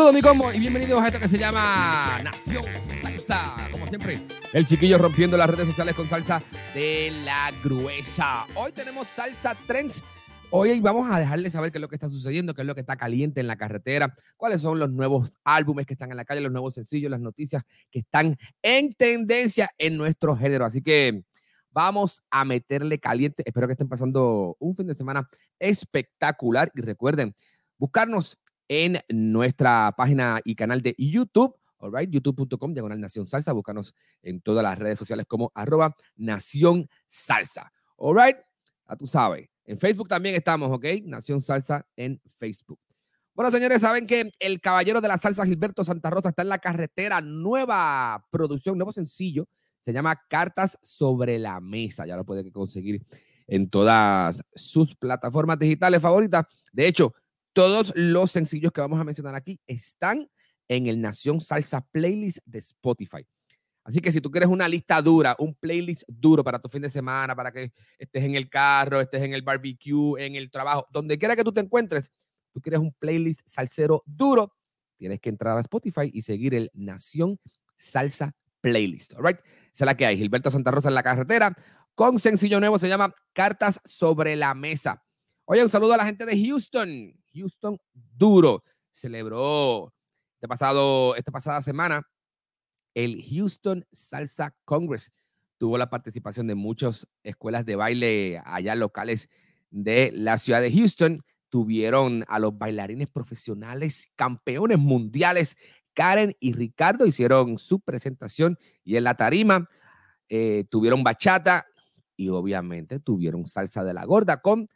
Saludos mi combo y bienvenidos a esto que se llama Nación Salsa. Como siempre, el chiquillo rompiendo las redes sociales con salsa de la gruesa. Hoy tenemos Salsa Trends. Hoy vamos a dejarles saber qué es lo que está sucediendo, qué es lo que está caliente en la carretera, cuáles son los nuevos álbumes que están en la calle, los nuevos sencillos, las noticias que están en tendencia en nuestro género. Así que vamos a meterle caliente. Espero que estén pasando un fin de semana espectacular y recuerden buscarnos en nuestra página y canal de YouTube, all right, youtube.com, diagonal Nación Salsa. Búscanos en todas las redes sociales como arroba Nación Salsa. All right, ya tú sabes. En Facebook también estamos, ¿ok? Nación Salsa en Facebook. Bueno, señores, saben que el caballero de la salsa Gilberto Santa Rosa está en la carretera. Nueva producción, nuevo sencillo. Se llama Cartas sobre la Mesa. Ya lo pueden conseguir en todas sus plataformas digitales favoritas. De hecho, todos los sencillos que vamos a mencionar aquí están en el Nación Salsa Playlist de Spotify. Así que si tú quieres una lista dura, un playlist duro para tu fin de semana, para que estés en el carro, estés en el barbecue, en el trabajo, donde quiera que tú te encuentres, tú quieres un playlist salsero duro, tienes que entrar a Spotify y seguir el Nación Salsa Playlist. All right? Esa es la que hay. Gilberto Santa Rosa en la carretera con sencillo nuevo, se llama Cartas sobre la Mesa. Oye, un saludo a la gente de Houston. Houston duro. Celebró este pasado, esta pasada semana el Houston Salsa Congress. Tuvo la participación de muchas escuelas de baile allá locales de la ciudad de Houston. Tuvieron a los bailarines profesionales, campeones mundiales, Karen y Ricardo, hicieron su presentación y en la tarima eh, tuvieron bachata y obviamente tuvieron salsa de la gorda con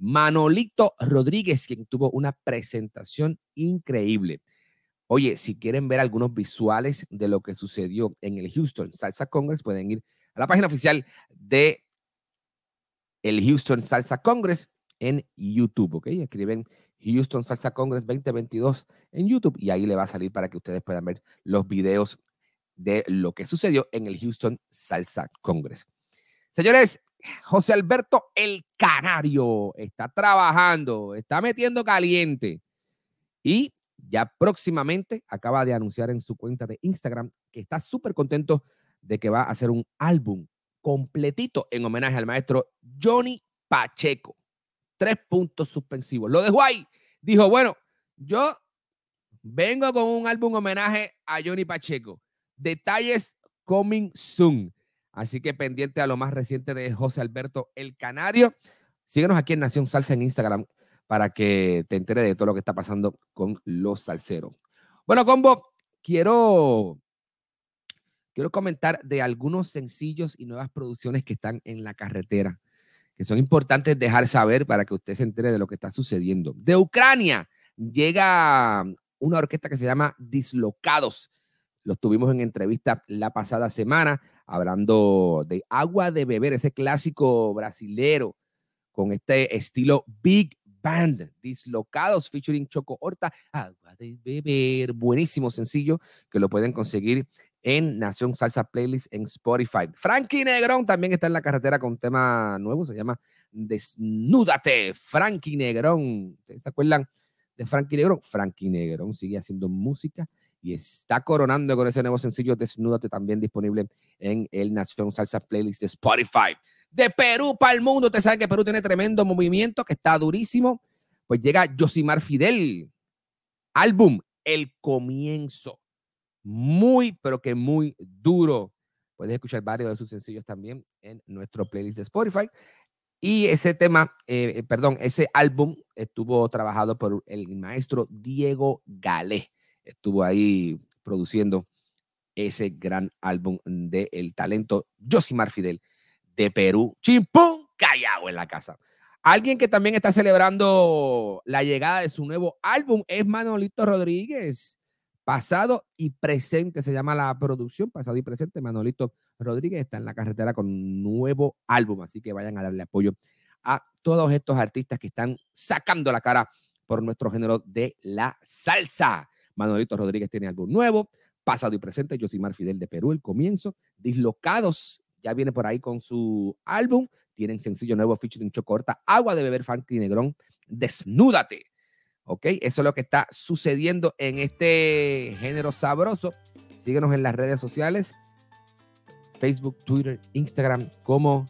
Manolito Rodríguez, quien tuvo una presentación increíble. Oye, si quieren ver algunos visuales de lo que sucedió en el Houston Salsa Congress, pueden ir a la página oficial de el Houston Salsa Congress en YouTube, ¿ok? Escriben Houston Salsa Congress 2022 en YouTube y ahí le va a salir para que ustedes puedan ver los videos de lo que sucedió en el Houston Salsa Congress. Señores, José Alberto el Canario está trabajando, está metiendo caliente y ya próximamente acaba de anunciar en su cuenta de Instagram que está súper contento de que va a hacer un álbum completito en homenaje al maestro Johnny Pacheco. Tres puntos suspensivos. Lo dejó ahí. Dijo, bueno, yo vengo con un álbum homenaje a Johnny Pacheco. Detalles coming soon. Así que pendiente a lo más reciente de José Alberto El Canario. Síguenos aquí en Nación Salsa en Instagram para que te entere de todo lo que está pasando con los salseros. Bueno, combo, quiero, quiero comentar de algunos sencillos y nuevas producciones que están en la carretera, que son importantes dejar saber para que usted se entere de lo que está sucediendo. De Ucrania llega una orquesta que se llama Dislocados. Los tuvimos en entrevista la pasada semana hablando de agua de beber, ese clásico brasilero con este estilo Big Band, dislocados featuring Choco Horta, agua de beber, buenísimo sencillo que lo pueden conseguir en Nación Salsa Playlist en Spotify. Frankie Negrón también está en la carretera con un tema nuevo, se llama Desnúdate, Frankie Negrón. ¿Ustedes se acuerdan de Frankie Negrón? Frankie Negrón sigue haciendo música y está coronando con ese nuevo sencillo Desnúdate también disponible en el Nación Salsa Playlist de Spotify. De Perú para el mundo, ustedes saben que Perú tiene tremendo movimiento que está durísimo pues llega Josimar Fidel, álbum El Comienzo. Muy, pero que muy duro. Puedes escuchar varios de sus sencillos también en nuestro playlist de Spotify. Y ese tema, eh, eh, perdón, ese álbum estuvo trabajado por el maestro Diego Galé. Estuvo ahí produciendo ese gran álbum de el talento Josimar Fidel de Perú. Chimpún, callao en la casa. Alguien que también está celebrando la llegada de su nuevo álbum es Manolito Rodríguez. Pasado y presente se llama la producción. Pasado y presente. Manolito Rodríguez está en la carretera con nuevo álbum. Así que vayan a darle apoyo a todos estos artistas que están sacando la cara por nuestro género de la salsa. Manolito Rodríguez tiene álbum nuevo. Pasado y presente. Josimar Fidel de Perú, el comienzo. Dislocados ya viene por ahí con su álbum. Tienen sencillo nuevo featuring Chocorta, Agua de Beber Funky Negrón, Desnúdate. ¿Ok? Eso es lo que está sucediendo en este género sabroso. Síguenos en las redes sociales, Facebook, Twitter, Instagram, como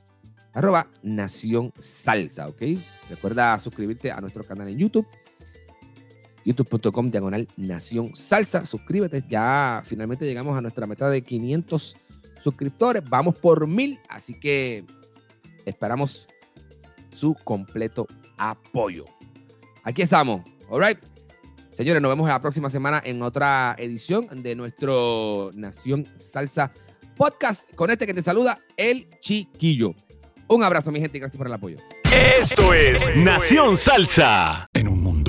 arroba Nación Salsa, ¿ok? Recuerda suscribirte a nuestro canal en YouTube, youtube.com diagonal Nación Salsa. Suscríbete, ya finalmente llegamos a nuestra meta de 500 suscriptores. Vamos por mil, así que esperamos su completo apoyo. Aquí estamos, all Señores, nos vemos la próxima semana en otra edición de nuestro Nación Salsa Podcast. Con este que te saluda, el Chiquillo. Un abrazo, mi gente, y gracias por el apoyo. Esto es Nación Salsa. En un